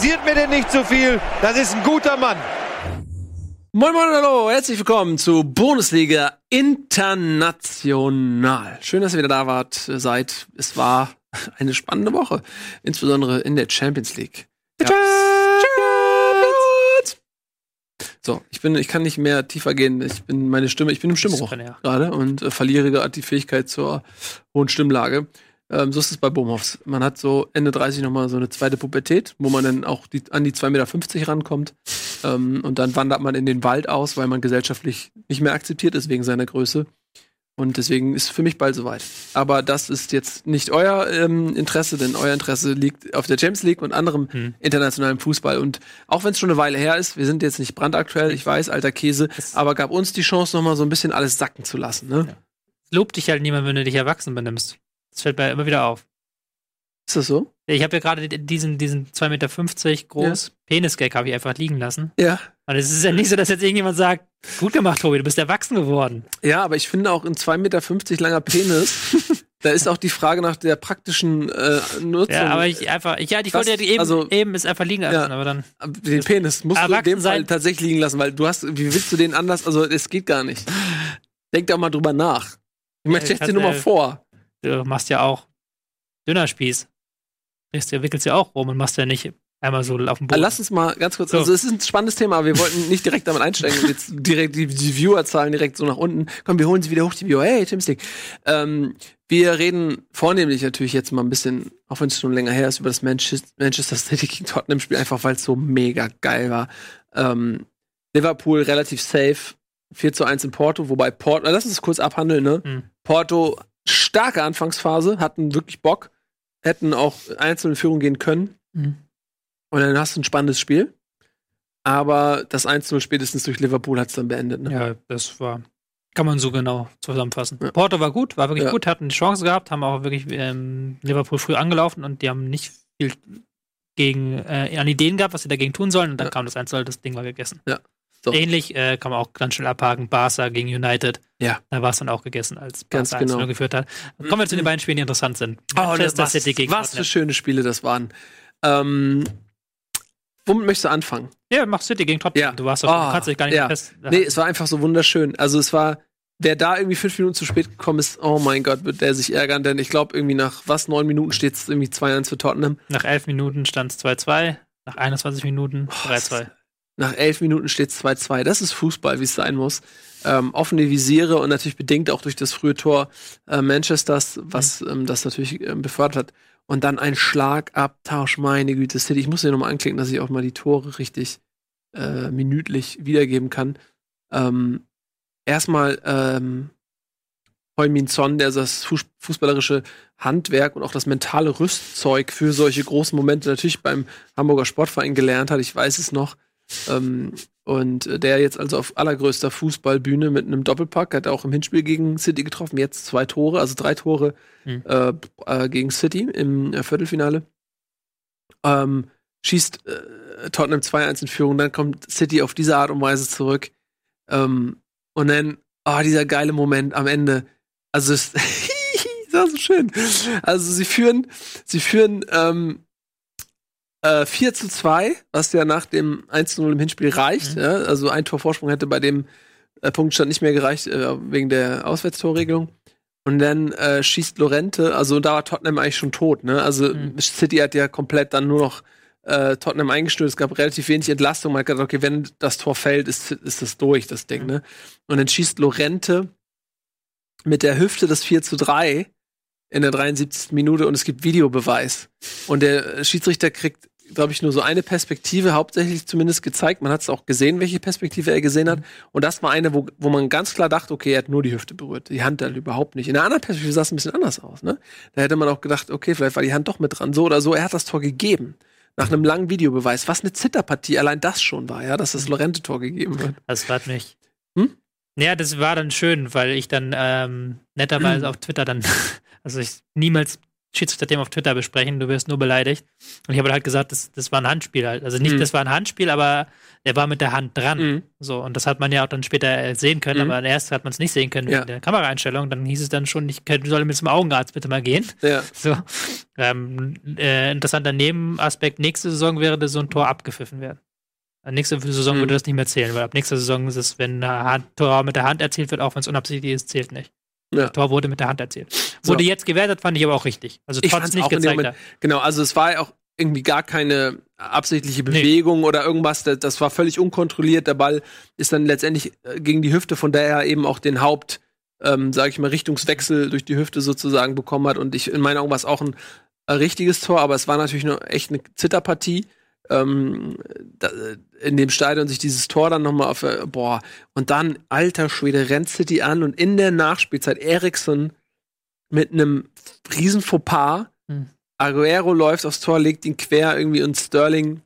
kritisiert mir denn nicht so viel. Das ist ein guter Mann. Moin Moin Hallo, herzlich willkommen zu Bundesliga International. Schön, dass ihr wieder da wart, seid. Es war eine spannende Woche, insbesondere in der Champions League. Champions! So, ich bin, ich kann nicht mehr tiefer gehen. Ich bin meine Stimme, ich bin im Stimmbruch gerade und äh, verliere gerade die Fähigkeit zur hohen Stimmlage. Ähm, so ist es bei Bohmhoffs. Man hat so Ende 30 nochmal so eine zweite Pubertät, wo man dann auch die, an die 2,50 Meter rankommt. Ähm, und dann wandert man in den Wald aus, weil man gesellschaftlich nicht mehr akzeptiert ist wegen seiner Größe. Und deswegen ist für mich bald soweit. Aber das ist jetzt nicht euer ähm, Interesse, denn euer Interesse liegt auf der Champions League und anderem hm. internationalen Fußball. Und auch wenn es schon eine Weile her ist, wir sind jetzt nicht brandaktuell, ich weiß, alter Käse, aber gab uns die Chance, nochmal so ein bisschen alles sacken zu lassen. Ne? Ja. Lobt dich halt niemand, wenn du dich erwachsen benimmst. Das fällt mir immer wieder auf. Ist das so? Ich habe ja gerade diesen, diesen 2,50 Meter groß ja. Penis-Gag habe ich einfach liegen lassen. Ja. Und es ist ja nicht so, dass jetzt irgendjemand sagt, gut gemacht, Tobi, du bist erwachsen geworden. Ja, aber ich finde auch ein 2,50 Meter langer Penis, da ist auch die Frage nach der praktischen äh, Nutzung. Ja, aber ich einfach, ich, ja, ich wollte ja eben, also, eben ist einfach liegen lassen, ja, aber dann. Den Penis musst du in dem Fall tatsächlich liegen lassen, weil du hast, wie willst du den anders, also es geht gar nicht. Denk da mal drüber nach. Ich ja, stell dir nur mal vor du machst ja auch Dönerspieß. Du wickelst ja auch rum und machst ja nicht einmal so auf dem Boden. Lass uns mal ganz kurz, so. also es ist ein spannendes Thema, aber wir wollten nicht direkt damit einsteigen und jetzt direkt die, die Viewerzahlen direkt so nach unten. Komm, wir holen sie wieder hoch, die Viewer. Hey, Tim Stick. Ähm, wir reden vornehmlich natürlich jetzt mal ein bisschen, auch wenn es schon länger her ist, über das Manchester City gegen Tottenham Spiel, einfach weil es so mega geil war. Ähm, Liverpool relativ safe, 4 zu 1 in Porto, wobei Porto, lass uns das kurz abhandeln, ne? Mhm. Porto starke Anfangsphase, hatten wirklich Bock, hätten auch einzelne Führung gehen können. Mhm. Und dann hast du ein spannendes Spiel. Aber das 1-0 spätestens durch Liverpool hat es dann beendet. Ne? Ja, das war, kann man so genau zusammenfassen. Ja. Porto war gut, war wirklich ja. gut, hatten die Chance gehabt, haben auch wirklich ähm, Liverpool früh angelaufen und die haben nicht viel gegen, äh, an Ideen gehabt, was sie dagegen tun sollen. Und dann ja. kam das 1-0, das Ding war gegessen. Ja. So. Ähnlich äh, kann man auch ganz schnell abhaken. Barca gegen United. Ja. Da war es dann auch gegessen, als Barca ganz genau. geführt hat. Kommen wir zu den beiden Spielen, die interessant sind. Oh, Manchester was, City gegen Was für schöne Spiele das waren. Ähm, womit möchtest du anfangen? Ja, mach City gegen Tottenham. Ja. Du warst doch, oh, du kannst dich gar nicht ja. fest. Nee, es war einfach so wunderschön. Also es war, wer da irgendwie fünf Minuten zu spät gekommen ist, oh mein Gott, wird der sich ärgern, denn ich glaube irgendwie nach was, neun Minuten steht es irgendwie 2-1 für Tottenham. Nach elf Minuten stand es 2-2, nach 21 Minuten 3-2. Nach elf Minuten steht es 2-2. Das ist Fußball, wie es sein muss. Ähm, offene Visiere und natürlich bedingt auch durch das frühe Tor äh, Manchesters, was mhm. ähm, das natürlich ähm, befördert hat. Und dann ein Schlagabtausch, meine Güte, City. Ich muss hier nochmal anklicken, dass ich auch mal die Tore richtig äh, minütlich wiedergeben kann. Ähm, erstmal ähm, Heumin Son, der das fußballerische Handwerk und auch das mentale Rüstzeug für solche großen Momente natürlich beim Hamburger Sportverein gelernt hat. Ich weiß es noch. Ähm, und der jetzt also auf allergrößter Fußballbühne mit einem Doppelpack, hat auch im Hinspiel gegen City getroffen, jetzt zwei Tore, also drei Tore mhm. äh, äh, gegen City im äh, Viertelfinale. Ähm, schießt äh, Tottenham 2-1 in Führung, dann kommt City auf diese Art und Weise zurück. Ähm, und dann, oh, dieser geile Moment am Ende. Also, es ist so schön. Also, sie führen, sie führen ähm, äh, 4 zu 2, was ja nach dem 1-0 im Hinspiel reicht. Mhm. Ja? Also ein Torvorsprung hätte bei dem äh, Punktstand nicht mehr gereicht, äh, wegen der Auswärtstorregelung. Und dann äh, schießt Lorente, also da war Tottenham eigentlich schon tot, ne? Also mhm. City hat ja komplett dann nur noch äh, Tottenham eingestellt. Es gab relativ wenig Entlastung. Man hat gedacht, okay, wenn das Tor fällt, ist, ist das durch, das Ding, mhm. ne? Und dann schießt Lorente mit der Hüfte das 4 zu 3 in der 73. Minute und es gibt Videobeweis. Und der Schiedsrichter kriegt glaube ich, nur so eine Perspektive hauptsächlich zumindest gezeigt. Man hat es auch gesehen, welche Perspektive er gesehen hat. Und das war eine, wo, wo man ganz klar dachte, okay, er hat nur die Hüfte berührt. Die Hand halt überhaupt nicht. In einer anderen Perspektive sah es ein bisschen anders aus. Ne? Da hätte man auch gedacht, okay, vielleicht war die Hand doch mit dran. So oder so, er hat das Tor gegeben. Nach einem langen Videobeweis. Was eine Zitterpartie allein das schon war, ja, dass das Lorente-Tor gegeben wird. Das freut mich. Hm? Ja, das war dann schön, weil ich dann ähm, netterweise auf Twitter dann, also ich niemals Schiedsrichter-Thema auf Twitter besprechen, du wirst nur beleidigt. Und ich habe halt gesagt, das, das war ein Handspiel halt. Also nicht, mhm. das war ein Handspiel, aber er war mit der Hand dran. Mhm. So, und das hat man ja auch dann später sehen können, mhm. aber erst hat man es nicht sehen können ja. in der Kameraeinstellung. Dann hieß es dann schon, ich soll mit zum Augenarzt bitte mal gehen. Ja. So. Ähm, äh, interessanter Nebenaspekt, nächste Saison wäre so ein Tor abgepfiffen werden. Nächste Saison mhm. würde das nicht mehr zählen, weil ab nächster Saison ist es, wenn ein Tor mit der Hand erzielt wird, auch wenn es unabsichtlich ist, zählt nicht. Ja. Das Tor wurde mit der Hand erzielt. Wurde so. jetzt gewertet, fand ich aber auch richtig. Also trotz nicht gezeigt Moment, Genau, also es war ja auch irgendwie gar keine absichtliche Bewegung nee. oder irgendwas. Das, das, war völlig unkontrolliert. Der Ball ist dann letztendlich äh, gegen die Hüfte, von der er eben auch den Haupt, ähm, sage ich mal, Richtungswechsel durch die Hüfte sozusagen bekommen hat. Und ich in meinen Augen war es auch ein, richtiges Tor, aber es war natürlich noch echt eine Zitterpartie ähm, da, in dem Stadion sich dieses Tor dann nochmal auf, äh, boah, und dann, alter Schwede, rennt City an und in der Nachspielzeit Eriksson mit einem riesen Fauxpas, hm. Aguero läuft aufs Tor, legt ihn quer irgendwie und Sterling,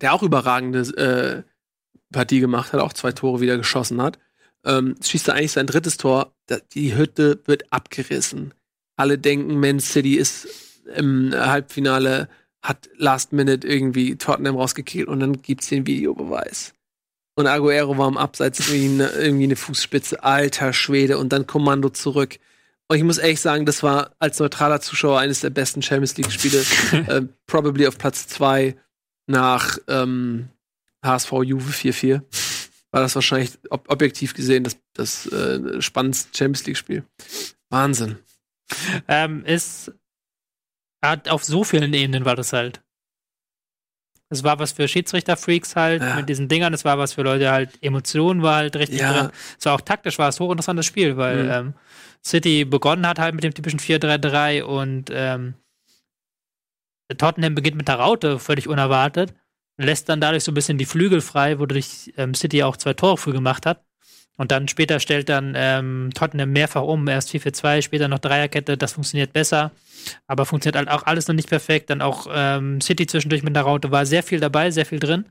der auch überragende äh, Partie gemacht hat, auch zwei Tore wieder geschossen hat, ähm, schießt er eigentlich sein drittes Tor, die Hütte wird abgerissen. Alle denken, Man City ist im Halbfinale hat Last Minute irgendwie Tottenham rausgekillt und dann gibt's den Videobeweis. Und Aguero war am Abseits irgendwie eine, irgendwie eine Fußspitze, alter Schwede und dann Kommando zurück. Und ich muss ehrlich sagen, das war als neutraler Zuschauer eines der besten Champions League Spiele, äh, probably auf Platz zwei nach ähm, HSV Juve 4-4. War das wahrscheinlich ob objektiv gesehen das, das äh, spannendste Champions League Spiel. Wahnsinn. Ähm, ist auf so vielen Ebenen war das halt. Es war was für Schiedsrichter-Freaks halt ja. mit diesen Dingern. Es war was für Leute halt. Emotionen war halt richtig ja. drin. Es war auch taktisch, war es hochinteressantes Spiel, weil mhm. ähm, City begonnen hat halt mit dem typischen 4-3-3 und ähm, Tottenham beginnt mit der Raute, völlig unerwartet. Lässt dann dadurch so ein bisschen die Flügel frei, wodurch ähm, City auch zwei Tore früh gemacht hat. Und dann später stellt dann ähm, Tottenham mehrfach um. Erst 4-4-2, später noch Dreierkette. Das funktioniert besser. Aber funktioniert halt auch alles noch nicht perfekt. Dann auch ähm, City zwischendurch mit der Raute war sehr viel dabei, sehr viel drin.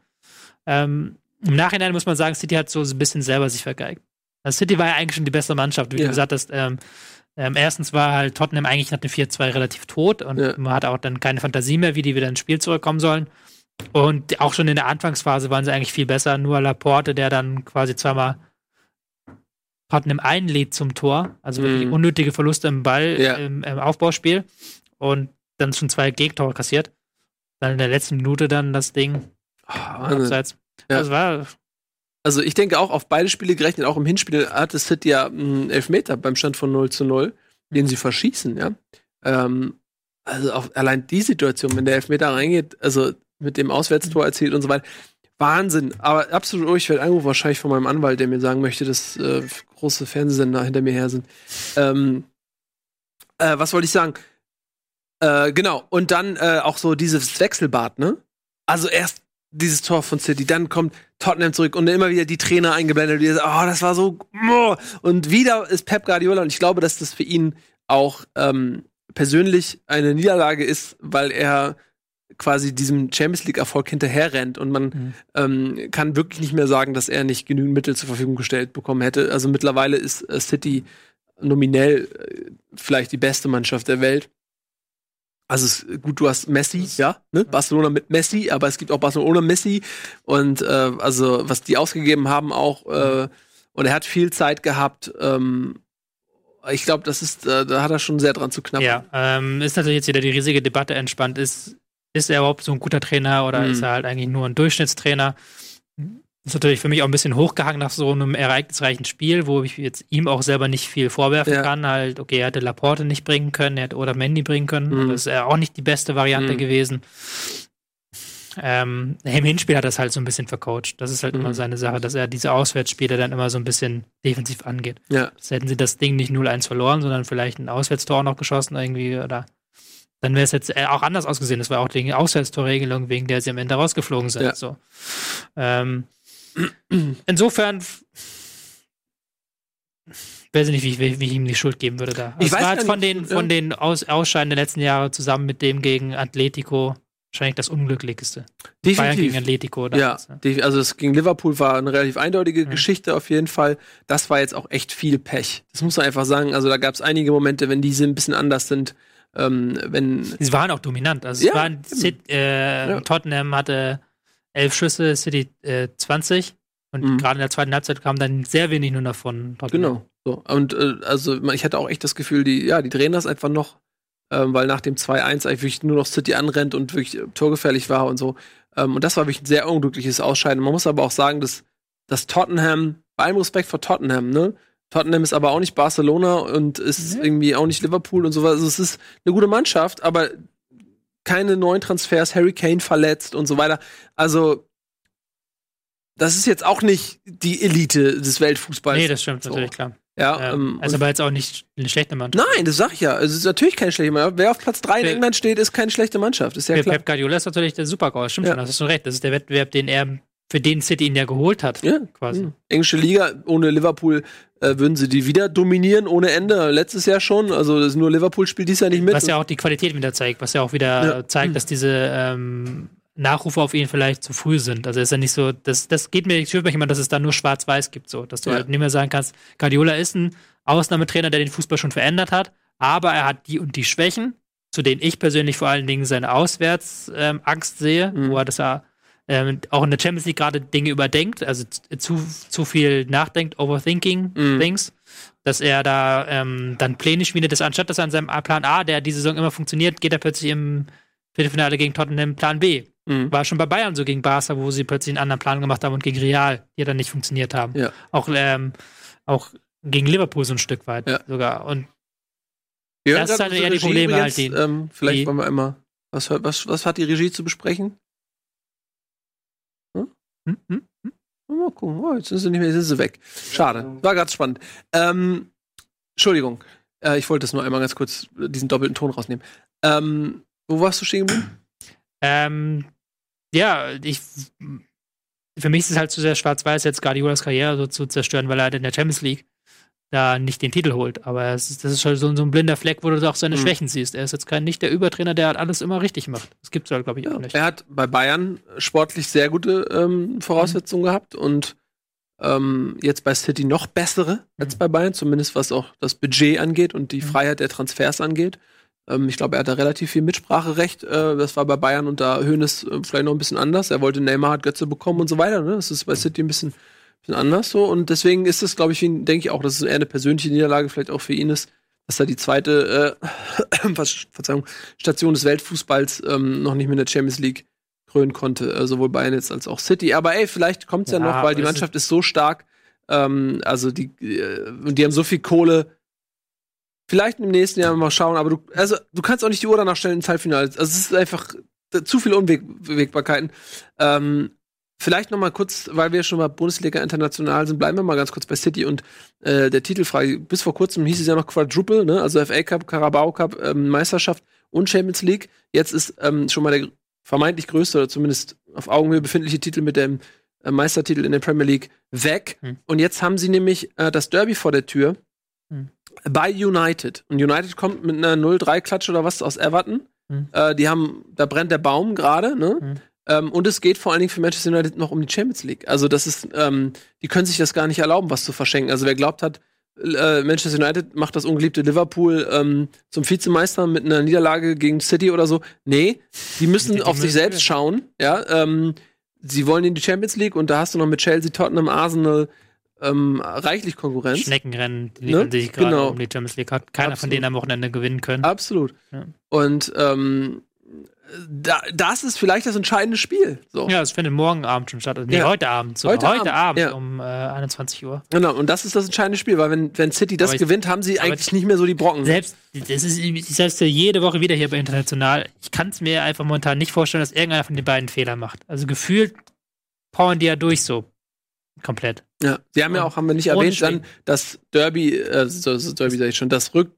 Ähm, Im Nachhinein muss man sagen, City hat so ein bisschen selber sich vergeigt. Also City war ja eigentlich schon die beste Mannschaft, wie ja. du gesagt hast. Ähm, ähm, erstens war halt Tottenham eigentlich nach dem 4-2 relativ tot und ja. man hatte auch dann keine Fantasie mehr, wie die wieder ins Spiel zurückkommen sollen. Und auch schon in der Anfangsphase waren sie eigentlich viel besser. Nur Laporte, der dann quasi zweimal Tottenham einlädt zum Tor, also mm. unnötige Verluste im Ball ja. im, im, Aufbauspiel und dann schon zwei Gegentore kassiert. Dann in der letzten Minute dann das Ding oh, abseits. Ja. Das war also ich denke auch auf beide Spiele gerechnet, auch im Hinspiel hatte City ja einen Elfmeter beim Stand von 0 zu 0, den sie verschießen, ja. Ähm, also auf, allein die Situation, wenn der Elfmeter reingeht, also mit dem Auswärtstor erzielt und so weiter, Wahnsinn. Aber absolut, oh, ich werde angerufen, wahrscheinlich von meinem Anwalt, der mir sagen möchte, dass äh, große Fernsehsender hinter mir her sind. Ähm, äh, was wollte ich sagen? Äh, genau, und dann äh, auch so dieses Wechselbad, ne? Also erst dieses Tor von City, dann kommt Tottenham zurück und immer wieder die Trainer eingeblendet, die sagen, oh, das war so, oh. und wieder ist Pep Guardiola und ich glaube, dass das für ihn auch ähm, persönlich eine Niederlage ist, weil er quasi diesem Champions League-Erfolg hinterherrennt und man mhm. ähm, kann wirklich nicht mehr sagen, dass er nicht genügend Mittel zur Verfügung gestellt bekommen hätte. Also mittlerweile ist äh, City nominell äh, vielleicht die beste Mannschaft der Welt. Also es, gut, du hast Messi, ja, ne? Barcelona mit Messi, aber es gibt auch Barcelona ohne Messi und äh, also was die ausgegeben haben auch äh, und er hat viel Zeit gehabt. Ähm, ich glaube, das ist, äh, da hat er schon sehr dran zu knappen. Ja, ähm, ist natürlich jetzt wieder die riesige Debatte entspannt. Ist ist er überhaupt so ein guter Trainer oder mhm. ist er halt eigentlich nur ein Durchschnittstrainer? Das ist natürlich für mich auch ein bisschen hochgehangen nach so einem ereignisreichen Spiel, wo ich jetzt ihm auch selber nicht viel vorwerfen ja. kann. Halt, okay, er hätte Laporte nicht bringen können, er hätte oder Mandy bringen können. Mhm. Das ist auch nicht die beste Variante mhm. gewesen. Ähm, Im Hinspiel hat es halt so ein bisschen vercoacht. Das ist halt mhm. immer seine Sache, dass er diese Auswärtsspiele dann immer so ein bisschen defensiv angeht. Ja. Das hätten sie das Ding nicht 0-1 verloren, sondern vielleicht ein Auswärtstor noch geschossen irgendwie oder dann wäre es jetzt äh, auch anders ausgesehen. Das war auch die Auswärtstorregelung, wegen der sie am Ende rausgeflogen sind. Ja. So. Ähm, insofern weiß ich nicht, wie, wie, wie, ich ihm die Schuld geben würde da. Also ich weiß war jetzt von den, von den Aus, Ausscheiden der letzten Jahre zusammen mit dem gegen Atletico wahrscheinlich das Unglücklichste. Definitiv. Bayern gegen Atletico. Damals, ja, ja, also das gegen Liverpool war eine relativ eindeutige mhm. Geschichte auf jeden Fall. Das war jetzt auch echt viel Pech. Das muss man einfach sagen. Also da gab es einige Momente, wenn diese ein bisschen anders sind, ähm, wenn. Sie waren auch dominant. Also Ja, waren äh, Ja. Tottenham hatte elf Schüsse, City äh, 20. Und Mhm. gerade in der zweiten Halbzeit kam dann sehr wenig nur davon. Tottenham. Genau. So. Und äh, also ich hatte auch echt das Gefühl, die, ja, die drehen das einfach noch, ähm, weil nach dem 2-1 eigentlich wirklich nur noch City anrennt und wirklich äh, torgefährlich war und so. Ähm, und das war wirklich ein sehr unglückliches Ausscheiden. Man muss aber auch sagen, dass, dass Tottenham, bei allem Respekt vor Tottenham, ne? Tottenham ist aber auch nicht Barcelona und ist Mhm. irgendwie auch nicht Liverpool und so was. Also es ist eine gute Mannschaft, aber keine neuen Transfers, Harry Kane verletzt und so weiter. Also das ist jetzt auch nicht die Elite des Weltfußballs. Nee, das stimmt So. natürlich, klar. ja, Ähm, also aber jetzt auch nicht eine schlechte Mannschaft. Nein, das sag ich ja. Es ist natürlich keine schlechte Mannschaft. Wer auf Platz 3 in England steht, ist keine schlechte Mannschaft. Ist ja klar. Pep Guardiola ist natürlich der Supergau. Stimmt Ja. schon, hast du schon recht. Das ist der Wettbewerb, den er für den City ihn ja geholt hat. Ja, quasi. Mhm. Englische Liga, ohne Liverpool äh, würden sie die wieder dominieren, ohne Ende. Letztes Jahr schon. Also das nur Liverpool spielt dies Jahr nicht mit. Was ja auch die Qualität wieder zeigt, was ja auch wieder Ja. zeigt, dass diese ähm, Nachrufe auf ihn vielleicht zu früh sind. Also ist ja nicht so, das, das geht mir, ich spüre mich immer, dass es da nur schwarz-weiß gibt, so, dass du Ja. halt nicht mehr sagen kannst, Guardiola ist ein Ausnahmetrainer, der den Fußball schon verändert hat, aber er hat die und die Schwächen, zu denen ich persönlich vor allen Dingen seine Auswärtsangst ähm, sehe, Mhm. wo er das ja ähm, auch in der Champions League gerade Dinge überdenkt, also zu, zu viel nachdenkt, overthinking Mhm. things, dass er da ähm, dann Pläne schmiedet, dass anstatt dass er an seinem Plan A, der die Saison immer funktioniert, geht er plötzlich im Viertelfinale gegen Tottenham Plan B. Mhm. War schon bei Bayern so gegen Barca, wo sie plötzlich einen anderen Plan gemacht haben und gegen Real, die dann nicht funktioniert haben. Ja. Auch, ähm, auch gegen Liverpool so ein Stück weit Ja. sogar. Und Wir das ist halt eher die unsere Probleme übrigens, halt, die- ähm, vielleicht die- wollen wir einmal. Was, was, was hat die Regie zu besprechen? Hm, hm, Mal gucken. Oh, jetzt sind sie nicht mehr, sind sie weg. Schade. War ganz spannend. Ähm, Entschuldigung. Äh, ich wollte das nur einmal ganz kurz äh, diesen doppelten Ton rausnehmen. Ähm, wo warst du stehen geblieben? ähm, ja, ich für mich ist es halt zu sehr schwarz-weiß, jetzt Guardiolas Karriere so zu zerstören, weil er halt in der Champions League da nicht den Titel holt. Aber es ist, das ist schon so, so ein blinder Fleck, wo du auch seine Mhm. Schwächen siehst. Er ist jetzt kein nicht der Übertrainer, der halt alles immer richtig macht. Das gibt's halt, glaube ich, auch nicht. Er hat bei Bayern sportlich sehr gute ähm, Voraussetzungen gehabt und ähm, jetzt bei City noch bessere als Mhm. bei Bayern, zumindest was auch das Budget angeht und die Mhm. Freiheit der Transfers angeht. Ähm, ich glaube, er hat da relativ viel Mitspracherecht. Äh, das war bei Bayern unter Hoeneß äh, vielleicht noch ein bisschen anders. Er wollte Neymar, hat Götze bekommen und so weiter. Ne? Das ist bei City ein bisschen, bisschen anders so. Und deswegen ist es, glaube ich, denke ich auch, dass es eher eine persönliche Niederlage vielleicht auch für ihn ist, dass er die zweite äh, Ver- Verzeihung, Station des Weltfußballs ähm, noch nicht mit der Champions League krönen konnte, äh, sowohl Bayern jetzt als auch City. Aber ey, vielleicht kommt es ja, Ja, noch, weil die Mannschaft ist so stark, ähm, also die, äh, die haben so viel Kohle. Vielleicht im nächsten Jahr mal schauen, aber du, also du kannst auch nicht die Uhr danach stellen ins Halbfinale. Also es ist einfach äh, zu viele Unwägbarkeiten. Ähm, vielleicht noch mal kurz, weil wir schon mal Bundesliga international sind, bleiben wir mal ganz kurz bei City und äh, der Titelfrage. Bis vor kurzem hieß es ja noch Quadruple, ne? Also FA Cup, Carabao Cup, ähm, Meisterschaft und Champions League. Jetzt ist ähm, schon mal der vermeintlich größte oder zumindest auf Augenhöhe befindliche Titel mit dem äh, Meistertitel in der Premier League weg. Hm. Und jetzt haben sie nämlich äh, das Derby vor der Tür Hm. bei United. Und United kommt mit einer 0-3-Klatsch oder was aus Everton. Hm. Äh, die haben, da brennt der Baum gerade, ne? Hm. Ähm, und es geht vor allen Dingen für Manchester United noch um die Champions League. Also das ist, ähm, die können sich das gar nicht erlauben, was zu verschenken. Also wer glaubt hat, äh, Manchester United macht das ungeliebte Liverpool ähm, zum Vizemeister mit einer Niederlage gegen City oder so. Nee, die müssen Die- auf sich selbst gewinnen. schauen. Ja, ähm, sie wollen in die Champions League und da hast du noch mit Chelsea, Tottenham, Arsenal ähm, reichlich Konkurrenz. Schneckenrennen die liefern Ne? sich gerade Genau. um die Champions League. Hat keiner von Absolut. denen am Wochenende gewinnen können. Absolut. Ja. Und ähm, da, das ist vielleicht das entscheidende Spiel. So. Ja, es findet morgen Abend schon statt. Also, Nee, Ja. heute Abend. Sogar. Heute Heute, Abend, Abend, ja. um äh, 21 Uhr. Genau, und das ist das entscheidende Spiel, weil wenn, wenn City das ich- gewinnt, haben sie eigentlich nicht mehr so die Brocken. Selbst, das ist, ich dir jede Woche wieder hier bei International, ich kann es mir einfach momentan nicht vorstellen, dass irgendeiner von den beiden Fehler macht. Also gefühlt powern die ja durch so. Komplett. Ja, sie haben ja auch, haben wir nicht erwähnt, dann das Derby, äh, so, so Derby sag ich schon, das Rück,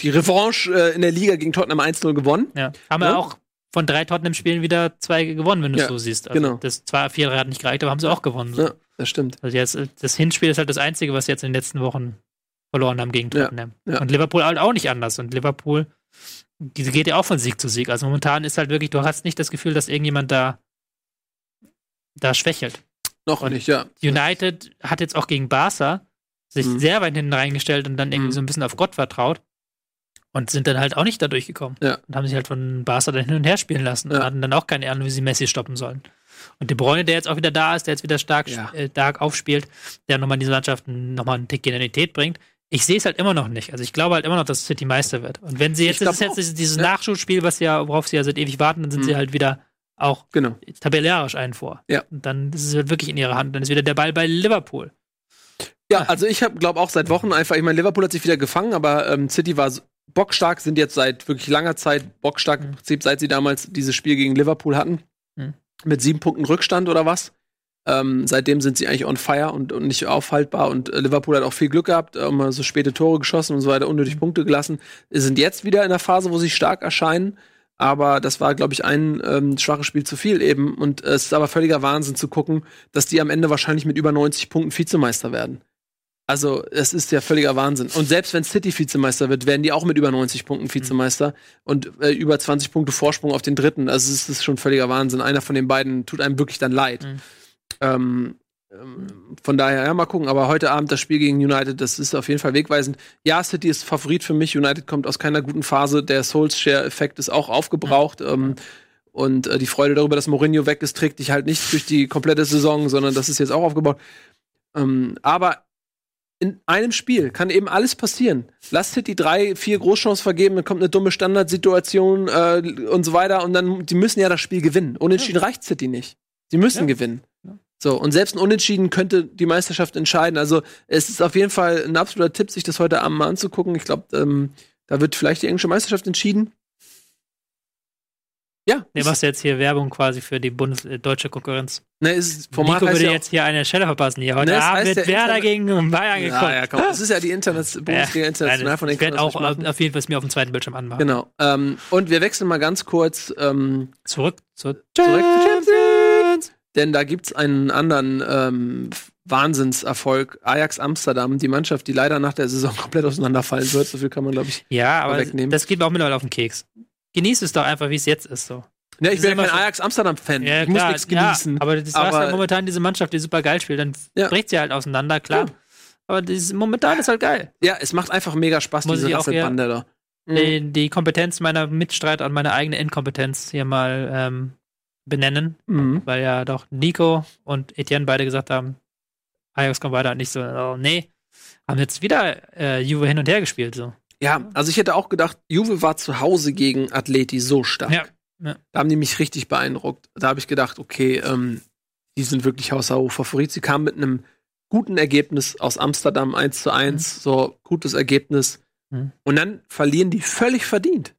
die Revanche äh, in der Liga gegen Tottenham 1-0 gewonnen. Ja. Haben Ja. wir auch von drei Tottenham-Spielen wieder zwei gewonnen, wenn du es Ja, so siehst. Also genau. Das 2-4 hat nicht gereicht, aber haben sie auch gewonnen. So. Ja, das stimmt. Also jetzt, das Hinspiel ist halt das Einzige, was sie jetzt in den letzten Wochen verloren haben gegen Ja, Tottenham. ja. Und Liverpool halt auch nicht anders. Und Liverpool, diese geht ja auch von Sieg zu Sieg. Also momentan ist halt wirklich, du hast nicht das Gefühl, dass irgendjemand da, da schwächelt. Noch Und nicht, ja. United hat jetzt auch gegen Barca sich Mhm. sehr weit hinten reingestellt und dann irgendwie Mhm. so ein bisschen auf Gott vertraut. Und sind dann halt auch nicht da durchgekommen. Ja. Und haben sich halt von Barca dann hin und her spielen lassen. Und Ja. hatten dann auch keine Ahnung, wie sie Messi stoppen sollen. Und De Bruyne, der jetzt auch wieder da ist, der jetzt wieder stark, Ja. äh, stark aufspielt, der nochmal in diese Mannschaft nochmal einen Tick Genialität bringt. Ich sehe es halt immer noch nicht. Also ich glaube halt immer noch, dass City Meister wird. Und wenn sie jetzt, ist jetzt dieses, dieses Ja. Nachschulspiel, was ja, worauf sie ja seit ewig warten, dann sind Mhm. sie halt wieder auch Genau. tabellarisch einen vor. Ja. Und dann ist es halt wirklich in ihrer Hand. Dann ist wieder der Ball bei Liverpool. Ja, also ich glaube auch seit Wochen einfach, ich meine, Liverpool hat sich wieder gefangen, aber ähm, City war bockstark, sind jetzt seit wirklich langer Zeit bockstark, im Mhm. Prinzip seit sie damals dieses Spiel gegen Liverpool hatten. Mhm. Mit sieben Punkten Rückstand oder was. Ähm, seitdem sind sie eigentlich on fire und, und nicht aufhaltbar und äh, Liverpool hat auch viel Glück gehabt, äh, mal so späte Tore geschossen und so weiter, unnötig Mhm. Punkte gelassen. Sind jetzt wieder in der Phase, wo sie stark erscheinen. Aber das war, glaube ich, ein ähm, schwaches Spiel zu viel eben. Und äh, es ist aber völliger Wahnsinn zu gucken, dass die am Ende wahrscheinlich mit über 90 Punkten Vizemeister werden. Also, es ist ja völliger Wahnsinn. Und selbst wenn City Vizemeister wird, werden die auch mit über 90 Punkten Vizemeister und äh, über 20 Punkte Vorsprung auf den dritten. Also, es ist schon völliger Wahnsinn. Einer von den beiden tut einem wirklich dann leid. Mhm. Ähm, ähm, von daher, ja, mal gucken. Aber heute Abend das Spiel gegen United, das ist auf jeden Fall wegweisend. Ja, City ist Favorit für mich. United kommt aus keiner guten Phase. Der Solskjaer-Effekt ist auch aufgebraucht. Ähm, und äh, die Freude darüber, dass Mourinho weg ist, trägt dich halt nicht durch die komplette Saison, sondern das ist jetzt auch aufgebaut. Ähm, aber in einem Spiel kann eben alles passieren. Lass City drei, vier Großchancen vergeben, dann kommt eine dumme Standardsituation äh, und so weiter und dann, die müssen ja das Spiel gewinnen. Unentschieden reicht City nicht. Sie müssen Ja. gewinnen. Ja. So, und selbst ein Unentschieden könnte die Meisterschaft entscheiden. Also, es ist auf jeden Fall ein absoluter Tipp, sich das heute Abend mal anzugucken. Ich glaube, ähm, da wird vielleicht die englische Meisterschaft entschieden. Ja, Der machst jetzt hier Werbung quasi für die Bundes äh, deutsche Konkurrenz. ne, ist, Format Nico würde ja jetzt hier eine Stelle verpassen. Hier heute Ne, es Abend wird Werder gegen Bayern geguckt. ja, ja, komm. Das ist ja die Internet Bundesliga international Nein, von den ich werde auch auf jeden Fall es mir auf dem zweiten Bildschirm anmachen. Genau. Ähm, und wir wechseln mal ganz kurz ähm, Zurück zur zurück zu Champions. Denn da gibt's einen anderen ähm, Wahnsinnserfolg. Ajax Amsterdam, die Mannschaft, die leider nach der Saison komplett auseinanderfallen wird. So viel kann man, glaube ich. Ja, aber Wegnehmen. das geht mir auch mittlerweile auf den Keks. Genieß es doch einfach, wie es jetzt ist. So. Ja, ich Das bin ist ja kein so- Ajax Amsterdam-Fan. Ja, ich muss nichts genießen. Ja, aber das Aber- aber, ja momentan diese Mannschaft, die super geil spielt, dann Ja. bricht sie halt auseinander, klar. Ja. Aber das, momentan ist halt geil. ja, es macht einfach mega Spaß, Muss diese ich auch hier- Rasselbande da. Mhm. Die, die Kompetenz meiner Mitstreiter und meine eigene Inkompetenz hier mal ähm, benennen, Mhm. weil ja doch Nico und Etienne beide gesagt haben, Ajax kommt weiter und nicht so, oh, nee. Haben jetzt wieder äh, Juve hin und her gespielt, so. Ja, also ich hätte auch gedacht, Juve war zu Hause gegen Atleti so stark. Ja. Ja. Da haben die mich richtig beeindruckt. Da habe ich gedacht, okay, ähm, die sind wirklich haushoch Favorit. Sie kamen mit einem guten Ergebnis aus Amsterdam 1 zu 1, so gutes Ergebnis. Mhm. Und dann verlieren die völlig verdient.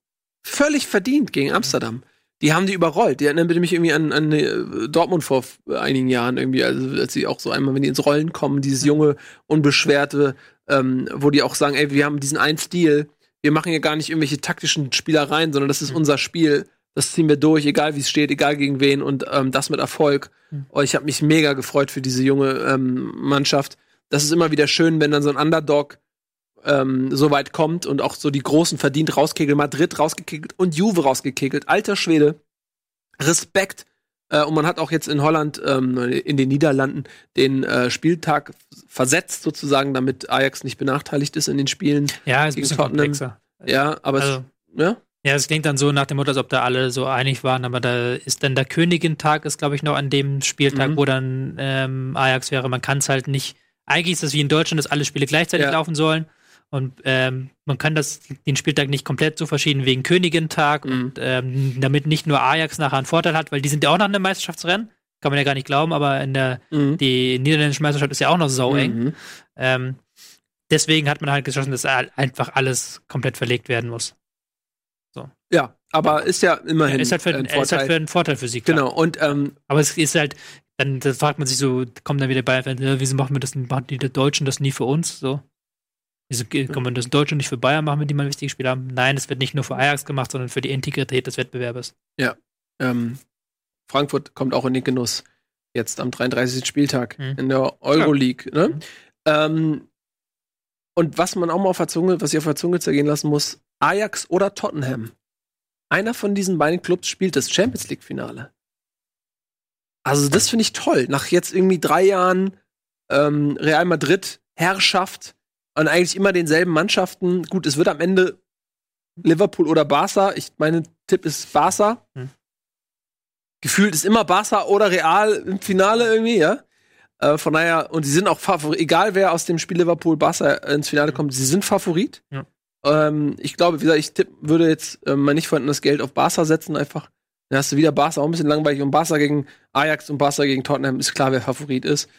Völlig verdient gegen Amsterdam. Die haben die überrollt. Die erinnern mich irgendwie an, an äh, Dortmund vor f- einigen Jahren irgendwie, also als sie auch so einmal, wenn die ins Rollen kommen, dieses junge, unbeschwerte, ähm, wo die auch sagen, ey, wir haben diesen einen Stil, wir machen hier gar nicht irgendwelche taktischen Spielereien, sondern das ist Mhm. unser Spiel. Das ziehen wir durch, egal wie es steht, egal gegen wen und ähm, das mit Erfolg. Mhm. Oh, ich habe mich mega gefreut für diese junge ähm, Mannschaft. Das ist immer wieder schön, wenn dann so ein Underdog ähm, so weit kommt und auch so die Großen verdient rauskegelt, Madrid rausgekegelt und Juve rausgekegelt. Alter Schwede, Respekt. Äh, und man hat auch jetzt in Holland, ähm, in den Niederlanden, den äh, Spieltag versetzt sozusagen, damit Ajax nicht benachteiligt ist in den Spielen. Ja, ist ein bisschen Tottenham. komplexer. Ja, aber Also, es, ja, ja, es klingt dann so nach dem Motto, als ob da alle so einig waren, aber da ist dann der Königin-Tag, ist glaube ich noch an dem Spieltag, Mhm. wo dann ähm, Ajax wäre. Man kann es halt nicht. Eigentlich ist das wie in Deutschland, dass alle Spiele gleichzeitig Ja. laufen sollen. Und ähm, man kann das, den Spieltag nicht komplett so verschieden wegen Königin-Tag Mhm. und ähm, damit nicht nur Ajax nachher einen Vorteil hat, weil die sind ja auch noch in der Meisterschaftsrennen. Kann man ja gar nicht glauben, aber in der, mhm. die niederländische Meisterschaft ist ja auch noch sau eng. Mhm. Ähm, deswegen hat man halt geschlossen, dass einfach alles komplett verlegt werden muss. Ja, aber ist ja immerhin ist halt für, ein ist halt Vorteil. für einen Vorteil für sie. Klar. genau, und ähm, Aber es ist halt, dann, fragt man sich so, kommen dann wieder bei, wieso machen wir das, machen die Deutschen das nie für uns? So. Wieso ge- kann man das Deutsche nicht für Bayern machen, wenn die mal ein wichtiges Spiel haben? Nein, es wird nicht nur für Ajax gemacht, sondern für die Integrität des Wettbewerbes. ähm, Frankfurt kommt auch in den Genuss. Jetzt am 33. Spieltag Mhm. in der Euroleague. Ne? Mhm. Ähm, und was man auch mal auf der Zunge, was ich auf der Zunge zergehen lassen muss, Ajax oder Tottenham. Einer von diesen beiden Clubs spielt das Champions League-Finale. Also, das finde ich toll. Nach jetzt irgendwie drei Jahren ähm, Real Madrid, Herrschaft und eigentlich immer denselben Mannschaften. Gut, es wird am Ende Liverpool oder Barca. Ich meine Tipp ist Barca. Hm. Gefühlt ist immer Barca oder Real im Finale irgendwie, ja. Äh, von daher, und sie sind auch Favorit, egal wer aus dem Spiel Liverpool Barca ins Finale kommt, sie sind Favorit. Ja. Ähm, ich glaube, wie gesagt, ich tipp, würde jetzt mal nicht vorhin das Geld auf Barca setzen, einfach. Dann hast du wieder Barca auch ein bisschen langweilig und Barca gegen Ajax und Barca gegen Tottenham ist klar, wer Favorit ist.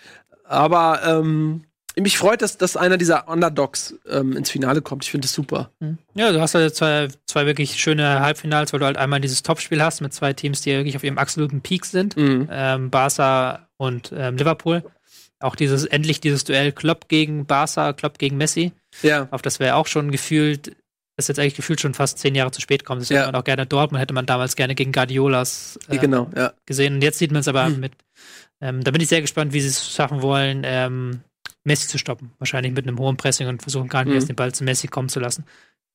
Aber ähm, mich freut, dass, dass einer dieser Underdogs ähm, ins Finale kommt. Ich finde das super. Ja, du hast halt zwei, zwei wirklich schöne Halbfinals, wo du halt einmal dieses Topspiel hast mit zwei Teams, die wirklich auf ihrem absoluten Peak sind. Mhm. Ähm, Barca und ähm, Liverpool. Auch dieses, endlich dieses Duell Klopp gegen Barca, Klopp gegen Messi. Ja. Auf das wäre auch schon gefühlt, das ist jetzt eigentlich gefühlt schon fast zehn Jahre zu spät kommt. Das Ja. hätte man auch gerne Dortmund, hätte man damals gerne gegen Guardiolas äh, genau, ja. gesehen. Und jetzt sieht man es aber Hm. mit, ähm, da bin ich sehr gespannt, wie sie es schaffen wollen, ähm, Messi zu stoppen. Wahrscheinlich mit einem hohen Pressing und versuchen gar nicht Mhm. erst den Ball zu Messi kommen zu lassen.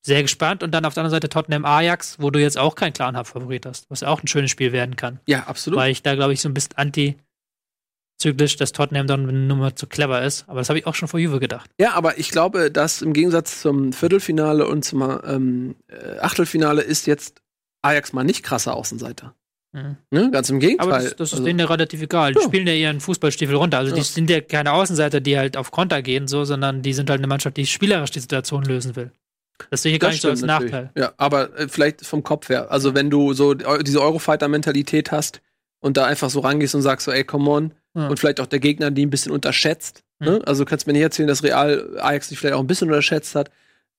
Sehr gespannt. Und dann auf der anderen Seite Tottenham Ajax, wo du jetzt auch keinen klaren Favorit hast, was auch ein schönes Spiel werden kann. Ja, absolut. Weil ich da, glaube ich, so ein bisschen antizyklisch, dass Tottenham dann eine Nummer zu clever ist. Aber das habe ich auch schon vor Juve gedacht. Ja, aber ich glaube, dass im Gegensatz zum Viertelfinale und zum ähm, äh, Achtelfinale ist jetzt Ajax mal nicht krasser Außenseiter. Mhm. Ne? Ganz im Gegenteil. Aber das, das ist Also- denen ja relativ egal. Die Ja. spielen ja ihren Fußballstiefel runter. Also die Ja. sind ja keine Außenseiter, die halt auf Konter gehen, so, sondern die sind halt eine Mannschaft, die spielerisch die Situation lösen will. Das sehe ich gar Das nicht so als natürlich. Nachteil. Ja, aber äh, vielleicht vom Kopf her. Also wenn du so diese Eurofighter-Mentalität hast und da einfach so rangehst und sagst so, ey, come on, Ja. und vielleicht auch der Gegner die ein bisschen unterschätzt. Mhm. Ne? Also kannst du mir nicht erzählen, dass Real Ajax sich vielleicht auch ein bisschen unterschätzt hat.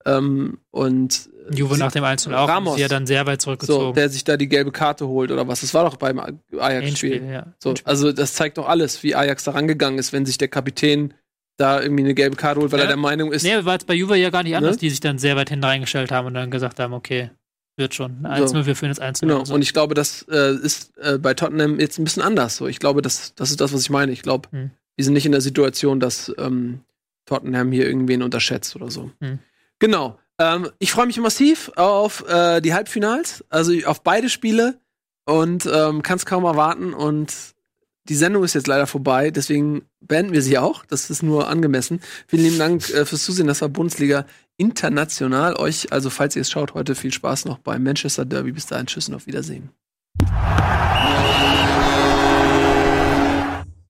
Ähm, und Juve sie- nach dem 1 auch, Ramos. ja dann sehr weit so, zurückgezogen. der sich da die gelbe Karte holt oder was. Das war doch beim Ajax-Spiel. Ja. So, also das zeigt doch alles, wie Ajax da rangegangen ist, wenn sich der Kapitän da irgendwie eine gelbe Karte holt, weil Ja. er der Meinung ist, Nee, war jetzt bei Juve ja gar nicht anders, Ne? die sich dann sehr weit hinten reingestellt haben und dann gesagt haben, okay, wird schon. 1-0, wir führen jetzt 1-0. Genau, und so. und ich glaube, das äh, ist äh, bei Tottenham jetzt ein bisschen anders. So, ich glaube, das, das ist das, was ich meine. Ich glaube, Hm. die sind nicht in der Situation, dass ähm, Tottenham hier irgendwen unterschätzt oder so. Hm. Genau. Ähm, ich freue mich massiv auf äh, die Halbfinals, also auf beide Spiele und ähm, kann es kaum erwarten. Und die Sendung ist jetzt leider vorbei, deswegen beenden wir sie auch. Das ist nur angemessen. Vielen lieben Dank äh, fürs Zusehen. Das war Bundesliga International. Euch, also falls ihr es schaut, heute viel Spaß noch beim Manchester Derby. Bis dahin, tschüss und auf Wiedersehen.